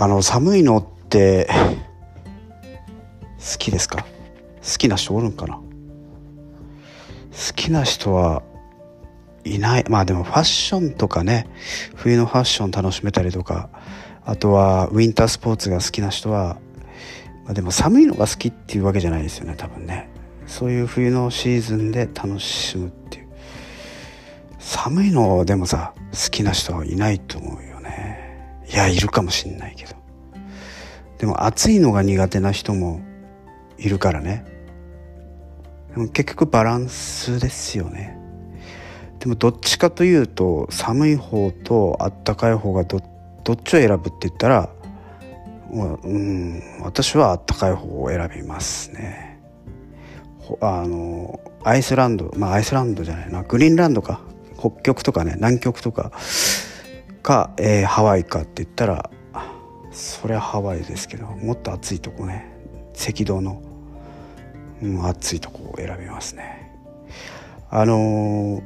あの寒いのって好きですか？好きな人おるんかな？好きな人はいない。まあでもファッションとかね冬のファッション楽しめたりとかあとはウィンタースポーツが好きな人は、まあ、でも寒いのが好きっていうわけじゃないですよね多分ね。そういう冬のシーズンで楽しむっていう。寒いのでもさ好きな人はいないと思うよ。いやいるかもしんないけど。でも暑いのが苦手な人もいるからね。でも結局バランスですよね。でもどっちかというと寒い方とあったかい方がどどっちを選ぶって言ったらうん私はあったかい方を選びますね。あのアイスランドまあアイスランドじゃないな。グリーンランドか。北極とかね。南極とか。か、えー、ハワイかって言ったらそりゃハワイですけどもっと暑いとこね赤道の、うん、暑いとこを選びますね。あのー、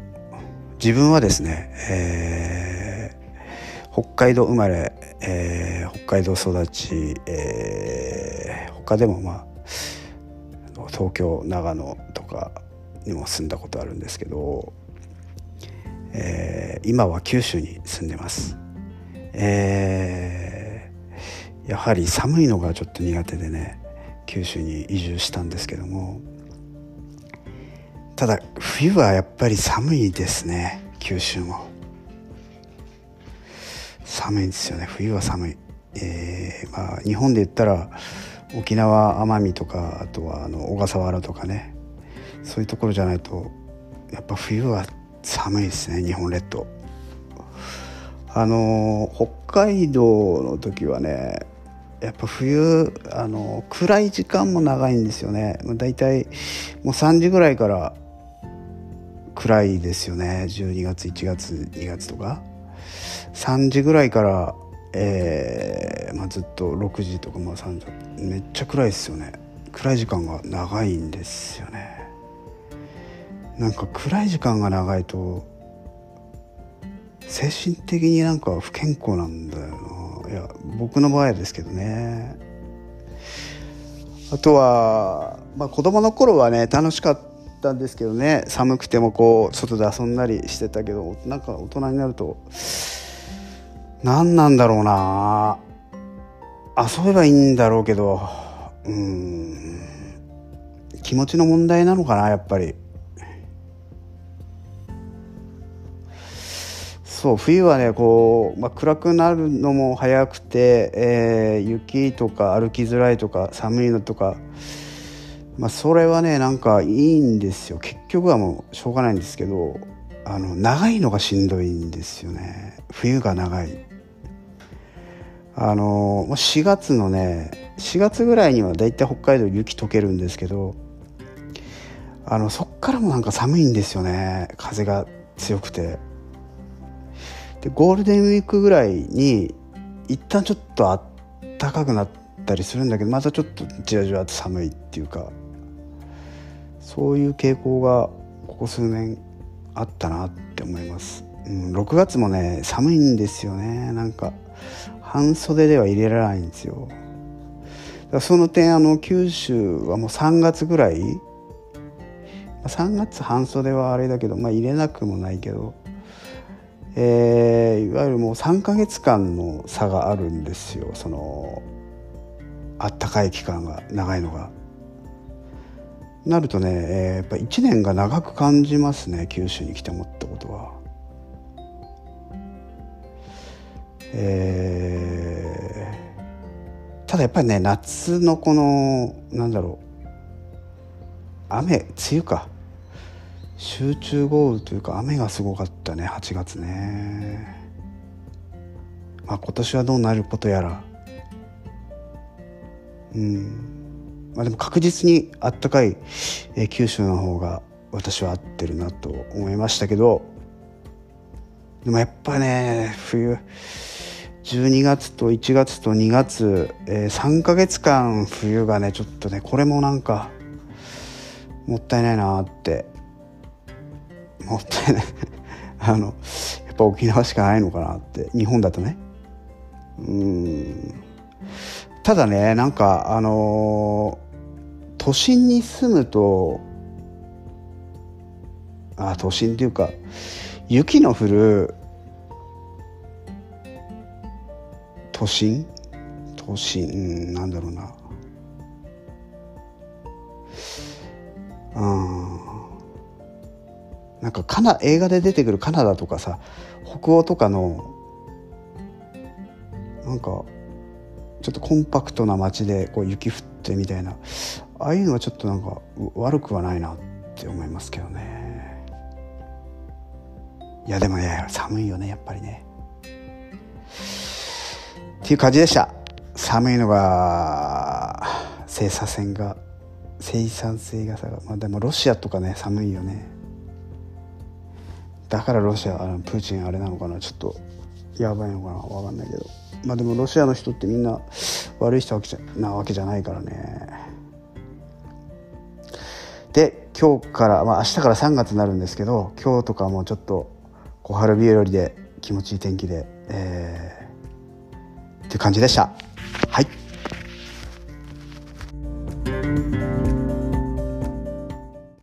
自分はですね、えー、北海道生まれ、えー、北海道育ち、えー、他でもまあ東京長野とかにも住んだことあるんですけど、えー、今は九州に住んでます。えーやはり寒いのがちょっと苦手でね九州に移住したんですけども。ただ冬はやっぱり寒いですね九州も。寒いですよね冬は寒い、えー、まあ日本で言ったら沖縄奄美とかあとはあの小笠原とかね。そういうところじゃないとやっぱ冬は寒いですね日本列島。あの北海道の時はねやっぱ冬あの暗い時間も長いんですよね。だいたいもう3時ぐらいから暗いですよね。12月1月2月とか。3時ぐらいから、えーまあ、ずっと6時とか、まあ、3時めっちゃ暗いですよね。暗い時間が長いんですよね。なんか暗い時間が長いと精神的になんか不健康なんだよな。いや僕の場合ですけどね。あとは、まあ、子供の頃はね楽しかったんですけどね。寒くてもこう外で遊んだりしてたけどなんか大人になると何なんだろうな。遊べばいいんだろうけどうん。気持ちの問題なのかなやっぱり。そう冬はねこう、まあ、暗くなるのも早くて、えー、雪とか歩きづらいとか寒いのとか、まあ、それはねなんかいいんですよ。結局はもうしょうがないんですけどあの長いのがしんどいんですよね。冬が長い。あの4月のね4月ぐらいにはだいたい北海道雪解けるんですけどあのそっからもなんか寒いんですよね。風が強くて。でゴールデンウィークぐらいに一旦ちょっとあったかくなったりするんだけどまたちょっとじわじわと寒いっていうかそういう傾向がここ数年あったなって思います、うん、6月もね寒いんですよね。なんか半袖では入れられないんですよ。だその点あの九州はもう3月ぐらい3月半袖はあれだけどまあ入れなくもないけどえー、いわゆるもう3ヶ月間の差があるんですよそのあったかい期間が長いのが。なるとね、えー、やっぱ1年が長く感じますね九州に来て思ったことは。えー、ただやっぱりね夏のこのなんだろう雨梅雨か集中豪雨というか雨がすごかったね8月ね。まあ今年はどうなることやら。うん。まあでも確実にあったかい、えー、九州の方が私は合ってるなと思いましたけど。でもやっぱね冬12月と1月と2月、えー、3ヶ月間冬がねちょっとねこれもなんかもったいないなってもったいないあのやっぱ沖縄しかないのかなって。日本だとね。うん。ただねなんかあのー、都心に住むとあ都心っていうか雪の降る都心？都心なんだろうな。うんなんかカナ映画で出てくるカナダとかさ北欧とかのなんかちょっとコンパクトな街でこう雪降ってみたいなああいうのはちょっとなんか悪くはないなって思いますけどね。いやでもね寒いよねやっぱりね。っていう感じでした。寒いのが生産性が生産性が下がまあでもロシアとかね寒いよね。だからロシアあのプーチンあれなのかなちょっとやばいのかな分かんないけど。まあでもロシアの人ってみんな悪い人なわけじゃないからね。で今日から、まあ、明日から3月になるんですけど今日とかもちょっと小春日和で気持ちいい天気で、えー、っていう感じでした。はい。